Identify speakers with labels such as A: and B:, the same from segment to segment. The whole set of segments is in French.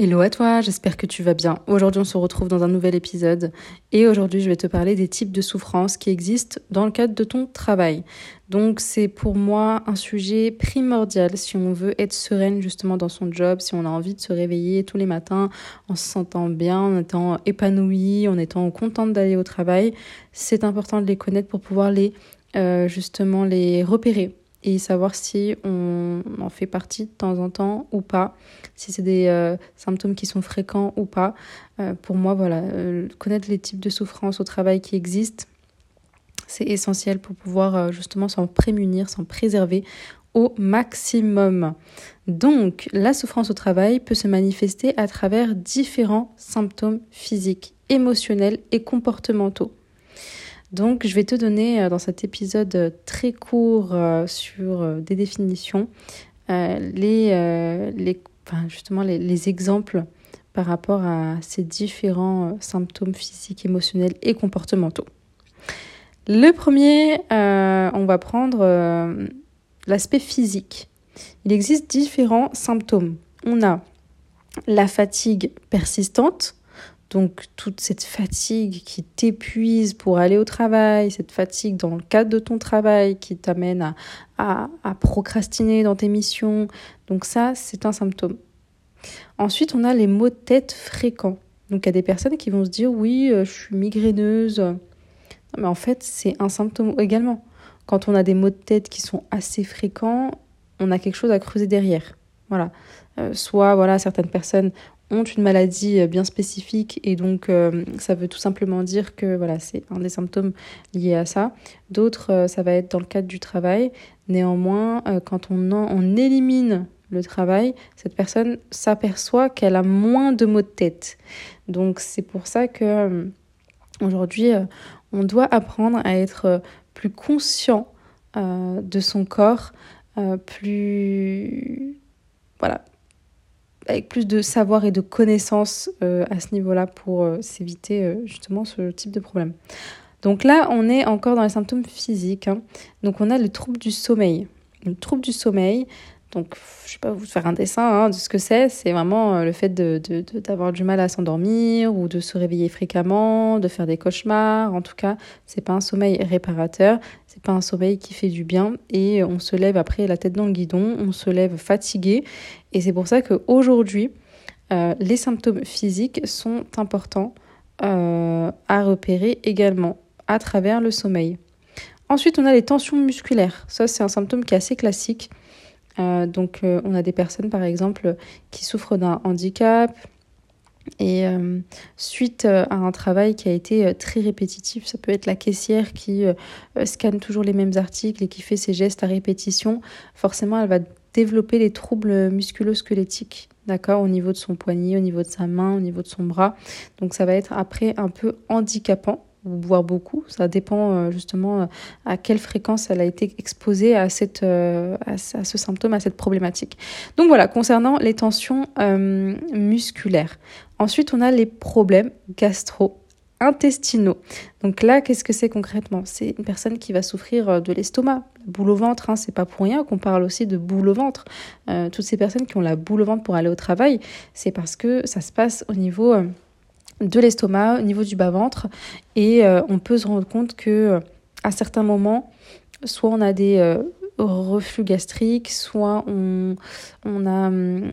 A: Hello à toi, j'espère que tu vas bien. Aujourd'hui on se retrouve dans un nouvel épisode et aujourd'hui je vais te parler des types de souffrances qui existent dans le cadre de ton travail. Donc c'est pour moi un sujet primordial si on veut être sereine justement dans son job, si on a envie de se réveiller tous les matins en se sentant bien, en étant épanoui, en étant contente d'aller au travail. C'est important de les connaître pour pouvoir les euh, justement les repérer et savoir si on en fait partie de temps en temps ou pas, si c'est des euh, symptômes qui sont fréquents ou pas. Euh, pour moi, voilà, euh, connaître les types de souffrances au travail qui existent, c'est essentiel pour pouvoir justement s'en prémunir, s'en préserver au maximum. Donc, la souffrance au travail peut se manifester à travers différents symptômes physiques, émotionnels et comportementaux. Donc, je vais te donner euh, dans cet épisode euh, très court euh, sur des définitions les, justement les, exemples par rapport à ces différents symptômes physiques, émotionnels et comportementaux. Le premier, on va prendre l'aspect physique. Il existe différents symptômes. On a la fatigue persistante, donc toute cette fatigue qui t'épuise pour aller au travail, cette fatigue dans le cadre de ton travail qui t'amène à, à, procrastiner dans tes missions, donc ça c'est un symptôme. Ensuite on a les maux de tête fréquents. Donc il y a des personnes qui vont se dire oui euh, je suis migraineuse, mais en fait c'est un symptôme également. Quand on a des maux de tête qui sont assez fréquents, on a quelque chose à creuser derrière. Voilà. Euh, soit voilà certaines personnes ont une maladie euh, bien spécifique et donc euh, ça veut tout simplement dire que voilà, c'est un des symptômes liés à ça. D'autres, euh, ça va être dans le cadre du travail. Néanmoins, quand on, on élimine le travail, cette personne s'aperçoit qu'elle a moins de maux de tête. Donc c'est pour ça que aujourd'hui, on doit apprendre à être plus conscient de son corps, plus voilà, avec plus de savoir et de connaissances euh, à ce niveau-là pour euh, s'éviter euh, justement ce type de problème. Donc là, on est encore dans les symptômes physiques. Hein. Donc on a le trouble du sommeil. Le trouble du sommeil, donc je ne vais pas vous faire un dessin hein, de ce que c'est. C'est vraiment le fait d'avoir de, du mal à s'endormir ou de se réveiller fréquemment, de faire des cauchemars. En tout cas, c'est pas un sommeil réparateur, un sommeil qui fait du bien et on se lève après la tête dans le guidon, on se lève fatigué et c'est pour ça qu'aujourd'hui, euh, les symptômes physiques sont importants euh, à repérer également à travers le sommeil. Ensuite, on a les tensions musculaires. Ça, c'est un symptôme qui est assez classique. Euh, donc, on a des personnes, par exemple, qui souffrent d'un handicap, et suite à un travail qui a été très répétitif, ça peut être la caissière qui scanne toujours les mêmes articles et qui fait ses gestes à répétition, forcément elle va développer des troubles musculo-squelettiques, d'accord, au niveau de son poignet, au niveau de sa main, au niveau de son bras. Donc ça va être après un peu handicapant voire beaucoup. Ça dépend euh, justement euh, à quelle fréquence elle a été exposée à, cette, euh, à, ce symptôme, à cette problématique. Donc voilà, concernant les tensions musculaires. Ensuite, on a les problèmes gastro intestinaux. Donc là, qu'est-ce que c'est concrètement? C'est une personne qui va souffrir de l'estomac, boule au ventre. Hein, c'est pas pour rien qu'on parle aussi de boule au ventre. Toutes ces personnes qui ont la boule au ventre pour aller au travail, c'est parce que ça se passe au niveau de l'estomac, au niveau du bas ventre, et on peut se rendre compte que à certains moments, soit on a des reflux gastriques, soit on, on a hum,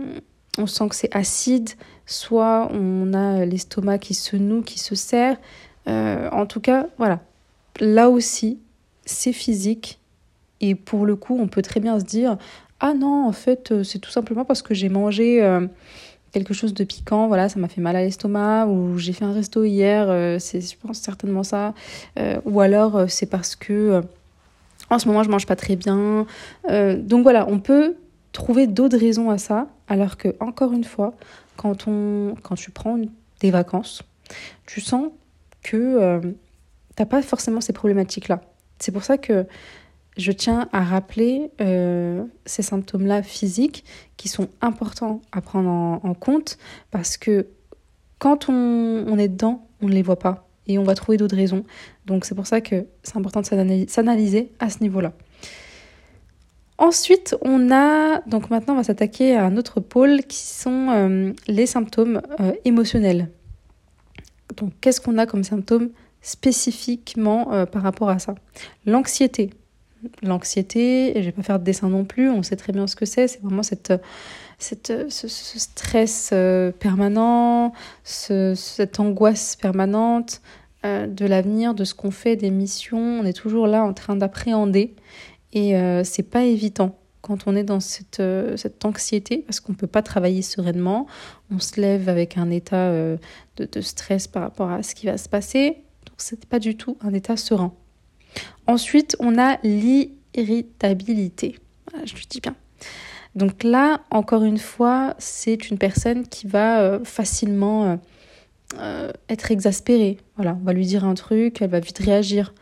A: on sent que c'est acide, soit on a l'estomac qui se noue, qui se serre. Euh, en tout cas, voilà. Là aussi, c'est physique. Et pour le coup, on peut très bien se dire Ah non, en fait, euh, c'est tout simplement parce que j'ai mangé euh, quelque chose de piquant, voilà, ça m'a fait mal à l'estomac, ou j'ai fait un resto hier, c'est, je pense, certainement ça. ou alors, c'est parce que en ce moment, je mange pas très bien. donc voilà, on peut trouver d'autres raisons à ça, alors que, encore une fois, quand, on, quand tu prends des vacances, tu sens que euh, n'as pas forcément ces problématiques-là. C'est pour ça que je tiens à rappeler euh, ces symptômes-là physiques qui sont importants à prendre en, compte parce que quand on, est dedans, on ne les voit pas et on va trouver d'autres raisons. Donc c'est pour ça que c'est important de s'analyser à ce niveau-là. Ensuite, on a, donc maintenant on va s'attaquer à un autre pôle qui sont euh, les symptômes euh, émotionnels. Donc qu'est-ce qu'on a comme symptômes spécifiquement par rapport à ça? L'anxiété. L'anxiété, et je vais pas faire de dessin non plus, on sait très bien ce que c'est, c'est vraiment cette, cette, ce, stress permanent, cette angoisse permanente de l'avenir, de ce qu'on fait, des missions, on est toujours là en train d'appréhender et euh, c'est pas évident quand on est dans cette, euh, cette anxiété parce qu'on ne peut pas travailler sereinement. On se lève avec un état euh, de, de, stress par rapport à ce qui va se passer. Donc, ce n'est pas du tout un état serein. Ensuite, on a l'irritabilité. je le dis bien. Donc là, encore une fois, c'est une personne qui va facilement être exaspérée. Voilà, on va lui dire un truc, elle va vite réagir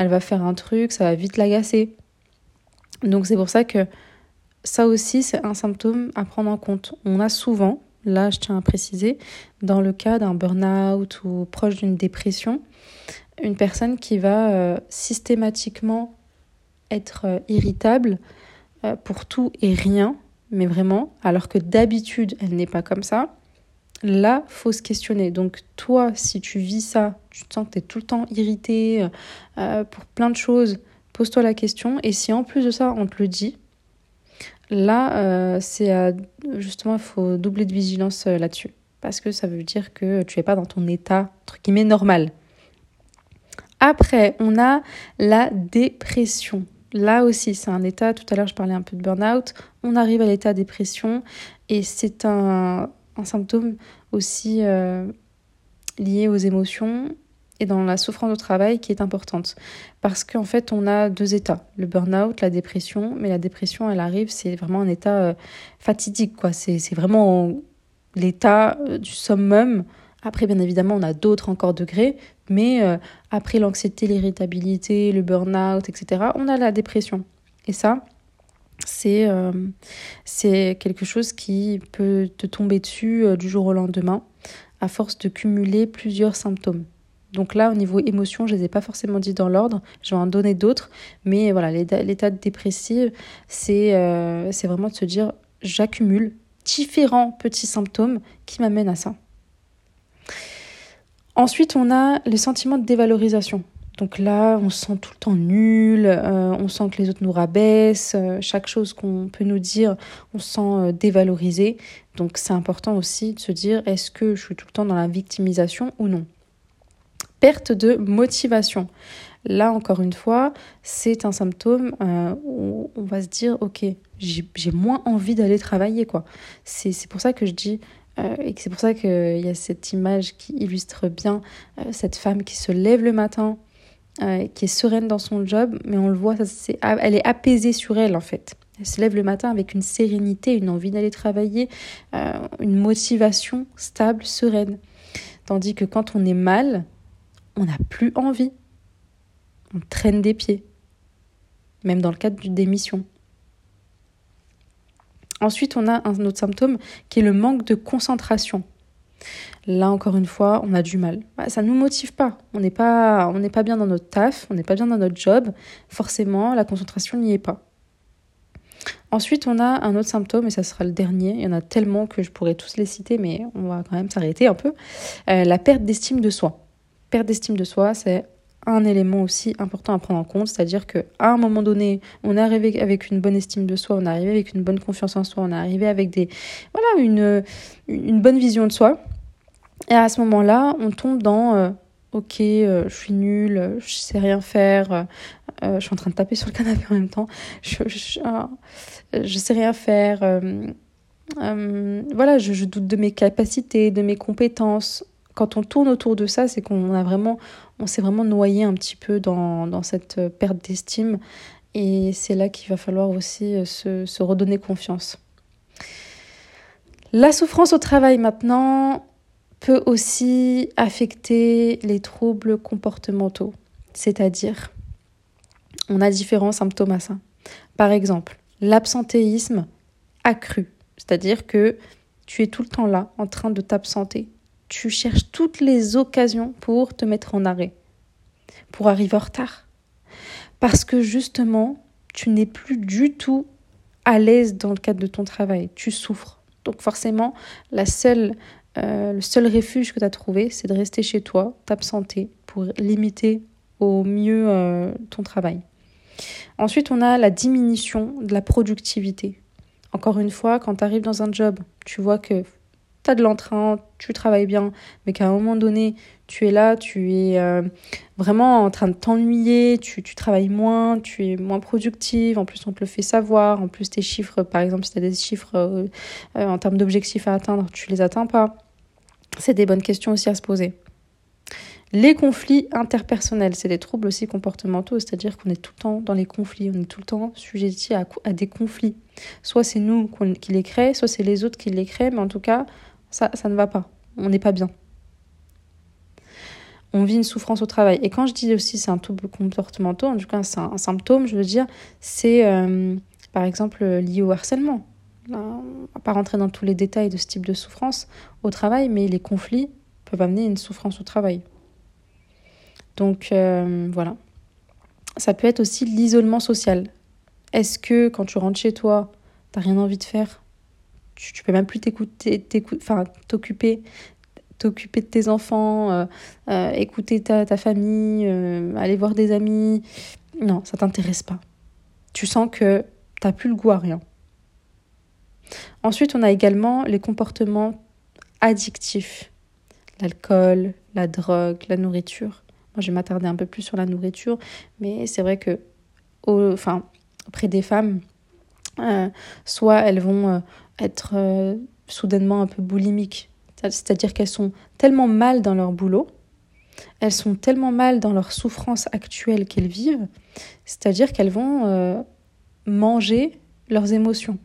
A: elle va faire un truc, ça va vite l'agacer. Donc c'est pour ça que ça aussi, c'est un symptôme à prendre en compte. On a souvent, là je tiens à préciser, dans le cas d'un burn-out ou proche d'une dépression, une personne qui va euh, systématiquement être euh, irritable euh, pour tout et rien, mais vraiment, alors que d'habitude elle n'est pas comme ça là, faut se questionner. Donc toi, si tu vis ça, tu te sens que tu es tout le temps irrité pour plein de choses, pose-toi la question. Et si en plus de ça, on te le dit, là, c'est justement, il faut doubler de vigilance là-dessus. Parce que ça veut dire que tu n'es pas dans ton état, entre guillemets, normal. Après, on a la dépression. Là aussi, c'est un état, tout à l'heure je parlais un peu de burn-out, on arrive à l'état dépression et c'est un, un symptôme aussi euh, lié aux émotions et dans la souffrance au travail qui est importante. Parce qu'en fait, on a deux états, le burn-out, la dépression, mais la dépression, elle arrive, c'est vraiment un état euh, fatidique, quoi. C'est vraiment l'état euh, du summum. Après, bien évidemment, on a d'autres encore degrés, mais après l'anxiété, l'irritabilité, le burn-out, etc., on a la dépression. Et ça, c'est euh, c'est quelque chose qui peut te tomber dessus euh, du jour au lendemain à force de cumuler plusieurs symptômes. Donc là, au niveau émotion, je ne les ai pas forcément dit dans l'ordre, je vais en donner d'autres, mais voilà, l'état dépressif, euh, c'est vraiment de se dire, j'accumule différents petits symptômes qui m'amènent à ça. Ensuite, on a le sentiment de dévalorisation. Donc là, on se sent tout le temps nul, euh, on sent que les autres nous rabaissent, euh, chaque chose qu'on peut nous dire, on se sent euh, dévalorisé. Donc c'est important aussi de se dire est-ce que je suis tout le temps dans la victimisation ou non? Perte de motivation. Là, encore une fois, c'est un symptôme où on va se dire ok, j'ai moins envie d'aller travailler. quoi. C'est pour ça que je dis et c'est pour ça qu'il y a cette image qui illustre bien cette femme qui se lève le matin, euh, qui est sereine dans son job, mais on le voit, elle est apaisée sur elle en fait. Elle se lève le matin avec une sérénité, une envie d'aller travailler, euh, une motivation stable, sereine. Tandis que quand on est mal, on n'a plus envie. On traîne des pieds. Même dans le cadre d'une démission. Ensuite, on a un autre symptôme qui est le manque de concentration. Là, encore une fois, on a du mal. Bah, ça ne nous motive pas. On n'est pas, pas bien dans notre taf, on n'est pas bien dans notre job. Forcément, la concentration n'y est pas. Ensuite, on a un autre symptôme, et ça sera le dernier. Il y en a tellement que je pourrais tous les citer, mais on va quand même s'arrêter un peu. Euh, la perte d'estime de soi. Perte d'estime de soi, c'est un élément aussi important à prendre en compte, c'est-à-dire qu'à un moment donné, on est arrivé avec une bonne estime de soi, on est arrivé avec une bonne confiance en soi, on est arrivé avec des voilà une, une bonne vision de soi. Et à ce moment-là, on tombe dans euh, ok, euh, je suis nulle, je sais rien faire, euh, je suis en train de taper sur le canapé en même temps, je, je, je sais rien faire. voilà, je, je doute de mes capacités, de mes compétences. Quand on tourne autour de ça, c'est qu'on a vraiment, s'est vraiment noyé un petit peu dans, cette perte d'estime. Et c'est là qu'il va falloir aussi se, se redonner confiance. La souffrance au travail maintenant, peut aussi affecter les troubles comportementaux, c'est-à-dire on a différents symptômes à ça. Par exemple, l'absentéisme accru, c'est-à-dire que tu es tout le temps là en train de t'absenter. Tu cherches toutes les occasions pour te mettre en arrêt, pour arriver en retard. Parce que justement, tu n'es plus du tout à l'aise dans le cadre de ton travail, tu souffres. Donc forcément, la seule, euh, le seul refuge que tu as trouvé, c'est de rester chez toi, t'absenter pour limiter au mieux euh, ton travail. Ensuite, on a la diminution de la productivité. Encore une fois, quand tu arrives dans un job, tu vois que de l'entrain, tu travailles bien, mais qu'à un moment donné, tu es là, tu es euh, vraiment en train de t'ennuyer, tu, travailles moins, tu es moins productive, en plus on te le fait savoir, en plus tes chiffres, par exemple, si tu as des chiffres euh, euh, en termes d'objectifs à atteindre, tu les atteins pas. C'est des bonnes questions aussi à se poser. Les conflits interpersonnels, c'est des troubles aussi comportementaux, c'est-à-dire qu'on est tout le temps dans les conflits, on est tout le temps sujet à, à des conflits. Soit c'est nous qui les créons, soit c'est les autres qui les créent, mais en tout cas, ça, ne va pas. On n'est pas bien. On vit une souffrance au travail. Et quand je dis aussi c'est un trouble comportemental, en tout cas c'est un, symptôme, je veux dire, c'est euh, par exemple lié au harcèlement. on ne va pas rentrer dans tous les détails de ce type de souffrance au travail, mais les conflits peuvent amener une souffrance au travail. Donc euh, voilà. Ça peut être aussi l'isolement social. Est-ce que quand tu rentres chez toi, tu n'as rien envie de faire? Tu, tu peux même plus t'écouter, enfin t'occuper, t'occuper de tes enfants, euh, euh, écouter ta, ta famille, euh, aller voir des amis. Non, ça t'intéresse pas. Tu sens que t'as plus le goût à rien. Ensuite, on a également les comportements addictifs. L'alcool, la drogue, la nourriture. Moi, je vais m'attarder un peu plus sur la nourriture, mais c'est vrai que enfin, auprès des femmes, soit elles vont être euh, soudainement un peu boulimiques. C'est-à-dire qu'elles sont tellement mal dans leur boulot, elles sont tellement mal dans leur souffrance actuelle qu'elles vivent, c'est-à-dire qu'elles vont euh, manger leurs émotions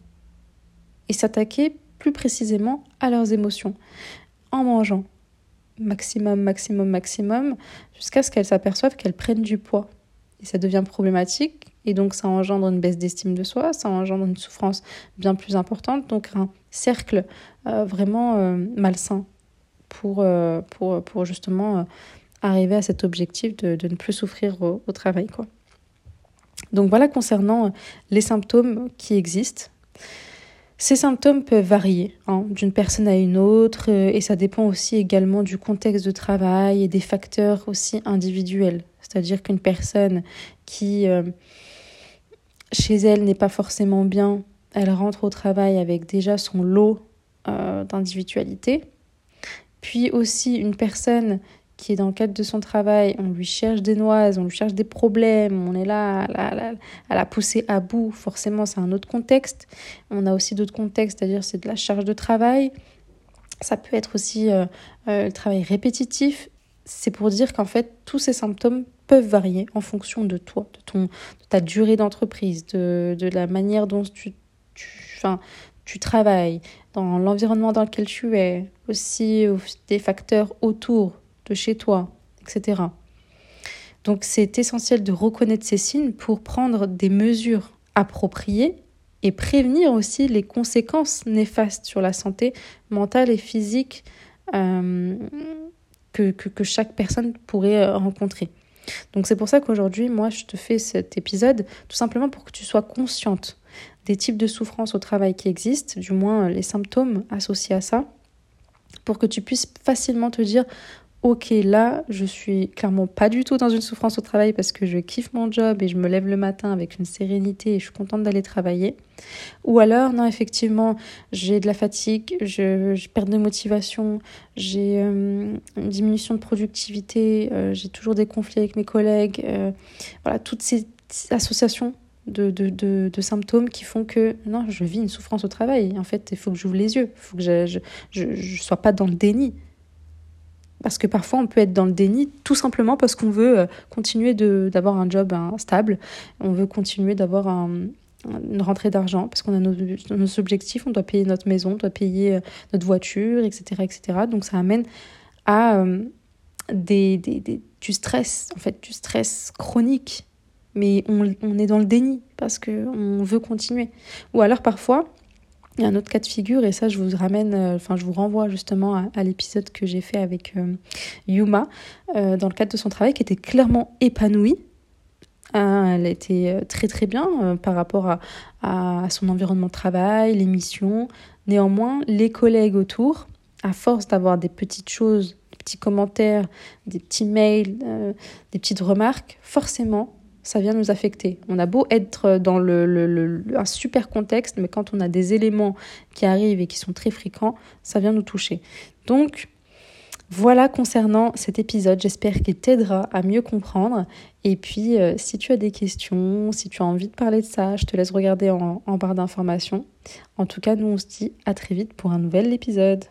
A: et s'attaquer plus précisément à leurs émotions en mangeant maximum, maximum, maximum, jusqu'à ce qu'elles s'aperçoivent qu'elles prennent du poids. Et ça devient problématique et donc ça engendre une baisse d'estime de soi, ça engendre une souffrance bien plus importante, donc un cercle euh, vraiment euh, malsain pour, euh, pour, pour justement arriver à cet objectif de, de ne plus souffrir au, travail. Quoi. Donc voilà concernant les symptômes qui existent. Ces symptômes peuvent varier hein, d'une personne à une autre et ça dépend aussi également du contexte de travail et des facteurs aussi individuels. C'est-à-dire qu'une personne qui chez elle n'est pas forcément bien, elle rentre au travail avec déjà son lot euh, d'individualité. Puis aussi une personne qui est dans le cadre de son travail, on lui cherche des noises, on lui cherche des problèmes, on est là à la, pousser à bout, forcément c'est un autre contexte. On a aussi d'autres contextes, c'est-à-dire c'est de la charge de travail. Ça peut être aussi euh, euh, le travail répétitif. C'est pour dire qu'en fait, tous ces symptômes peuvent varier en fonction de toi, de, ton, de ta durée d'entreprise, de, de, la manière dont tu, tu, enfin, tu travailles, dans l'environnement dans lequel tu es, aussi des facteurs autour de chez toi, etc. Donc c'est essentiel de reconnaître ces signes pour prendre des mesures appropriées et prévenir aussi les conséquences néfastes sur la santé mentale et physique euh, que, que, que, chaque personne pourrait rencontrer. Donc c'est pour ça qu'aujourd'hui, moi, je te fais cet épisode tout simplement pour que tu sois consciente des types de souffrances au travail qui existent, du moins les symptômes associés à ça, pour que tu puisses facilement te dire ok, là, je suis clairement pas du tout dans une souffrance au travail parce que je kiffe mon job et je me lève le matin avec une sérénité et je suis contente d'aller travailler. Ou alors, non, effectivement, j'ai de la fatigue, je, perds de motivation, j'ai euh, une diminution de productivité, euh, j'ai toujours des conflits avec mes collègues. Euh, voilà, toutes ces associations de, de, de, symptômes qui font que non, je vis une souffrance au travail. En fait, il faut que j'ouvre les yeux, il faut que je ne sois pas dans le déni. Parce que parfois, on peut être dans le déni tout simplement parce qu'on veut euh, continuer d'avoir un job hein, stable, on veut continuer d'avoir une rentrée d'argent parce qu'on a nos, objectifs, on doit payer notre maison, on doit payer euh, notre voiture, etc. etc. Donc ça amène à euh, du stress, en fait, du stress chronique. Mais on, on est dans le déni parce qu'on veut continuer. Ou alors parfois, il y a un autre cas de figure, et ça, je vous ramène, euh, enfin, je vous renvoie justement à, l'épisode que j'ai fait avec euh, Yuma, euh, dans le cadre de son travail, qui était clairement épanouie, hein, elle était très très bien par rapport à, à son environnement de travail, les missions. Néanmoins, les collègues autour, à force d'avoir des petites choses, des petits commentaires, des petits mails, des petites remarques, forcément, ça vient nous affecter. On a beau être dans le, un super contexte, mais quand on a des éléments qui arrivent et qui sont très fréquents, ça vient nous toucher. Donc, voilà concernant cet épisode, j'espère qu'il t'aidera à mieux comprendre. Et puis, euh, si tu as des questions, si tu as envie de parler de ça, je te laisse regarder en, en barre d'informations. En tout cas, nous, on se dit à très vite pour un nouvel épisode.